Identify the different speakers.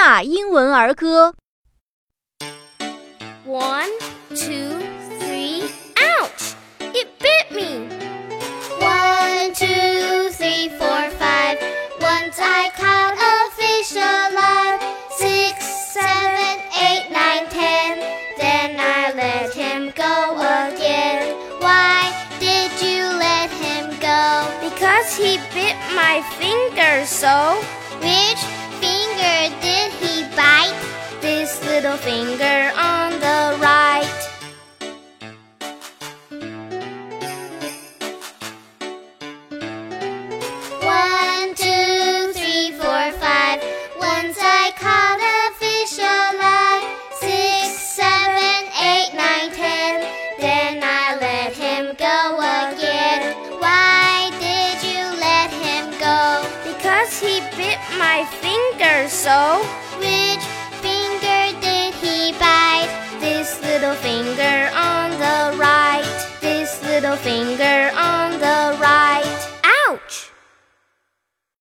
Speaker 1: 纳英文儿歌。
Speaker 2: One, two, three, ouch! It bit me.
Speaker 3: One, two, three, four, five. Once I caught a fish alive. Six, seven, eight, nine, ten. Then I let him go again. Why did you let him go?
Speaker 2: Because he bit my finger so.
Speaker 3: Which Finger
Speaker 2: on the right.
Speaker 3: One, two, three, four, five. Once I caught a fish alive. Six, seven, eight, nine, ten. Then I let him go again. Why did you let him go?
Speaker 2: Because he bit my finger so.
Speaker 3: Which
Speaker 2: finger on